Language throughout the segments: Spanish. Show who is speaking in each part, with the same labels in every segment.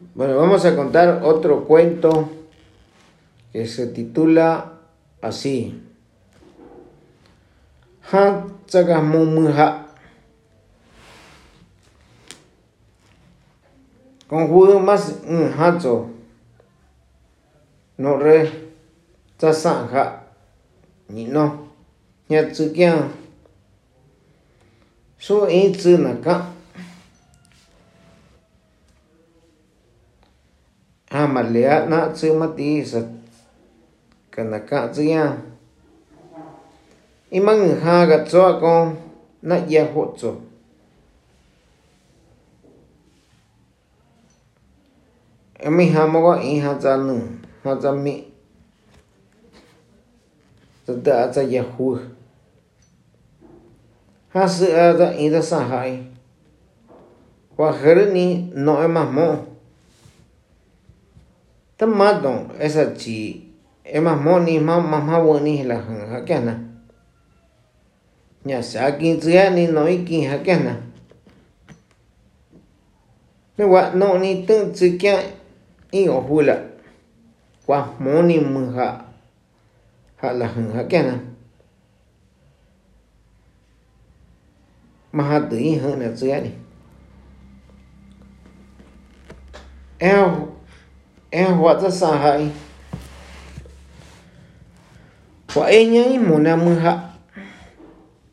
Speaker 1: Bueno, vamos a contar otro cuento que se titula así. Ha tsaga mumuha. Con judo más un hacho. No re tsa san ha. Ni no. Nya tsu kya. So in tsu ma lea na tsu ma ti sa kana ka tsu ya i mang ha ga tso a ko na ya ho tso e mi ha mo ga i ha tsa nu ha tsa mi tsa da tsa ya hu ha sự a da ý da sao hai. Wa khar ni nói mà e ma Tamato, esa chi, es más moni, más más buena la jaqueana. Ya sea quince ni no y quince jaqueana. No, no, ni tan siquiera y ojula. Cuas moni, muja, ja la jaqueana. Más a tu hija, no, ni. Eo, ehwata saha'i wa'eñai monamyha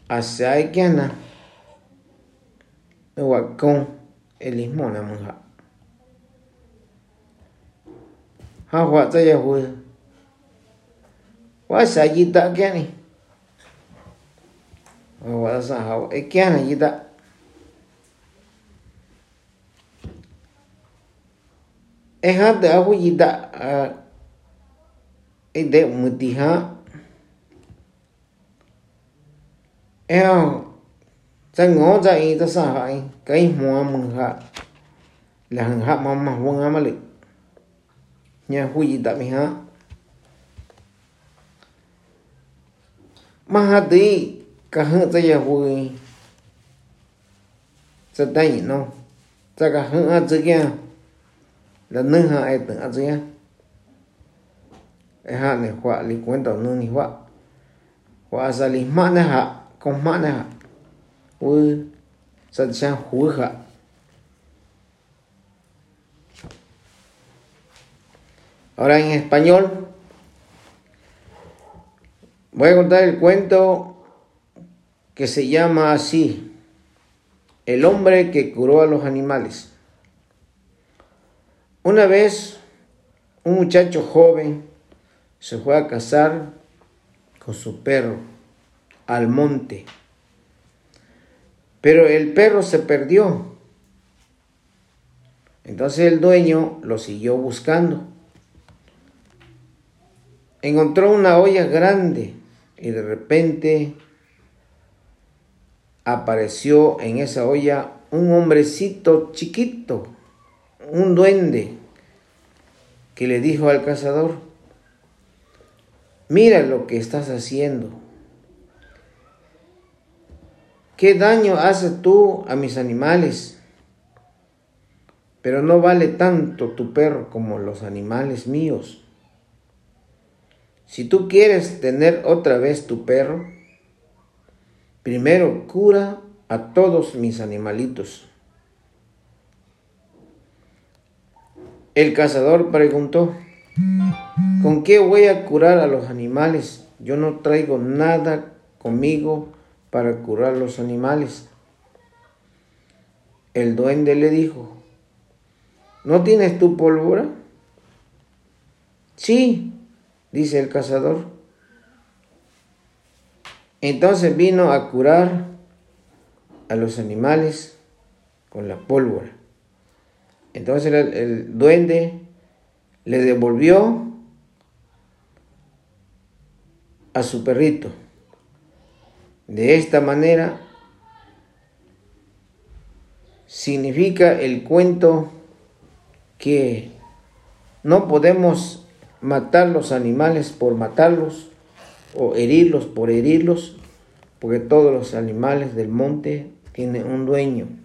Speaker 1: asai kiana wakon elis monamyha hawata yahuda wasayita kiani hawata saha'i kiana yita eha de ahu yida e ah, de muti ha eha za ngo za e ta sa ha e kai mua mung ha la hang ha ma ma wang ha ma le nya hu yida mi ha. Ma ha de ka ha za ya hu e za dai no za ka ha za la nâng ha ai từng azia ai ha ne hua li cuento nâng ni hua hua sa li ma ne con ma ne u sa cha hu ha Ahora en español voy a contar el cuento que se llama así, El hombre que curó a los animales. Una vez un muchacho joven se fue a cazar con su perro al monte, pero el perro se perdió. Entonces el dueño lo siguió buscando. Encontró una olla grande y de repente apareció en esa olla un hombrecito chiquito un duende que le dijo al cazador, mira lo que estás haciendo. ¿Qué daño haces tú a mis animales? Pero no vale tanto tu perro como los animales míos. Si tú quieres tener otra vez tu perro, primero cura a todos mis animalitos. El cazador preguntó, ¿con qué voy a curar a los animales? Yo no traigo nada conmigo para curar los animales. El duende le dijo, ¿no tienes tu pólvora? Sí, dice el cazador. Entonces vino a curar a los animales con la pólvora. Entonces el, duende le devolvió a su perrito. De esta manera significa el cuento que no podemos matar los animales por matarlos o herirlos por herirlos, porque todos los animales del monte tienen un dueño.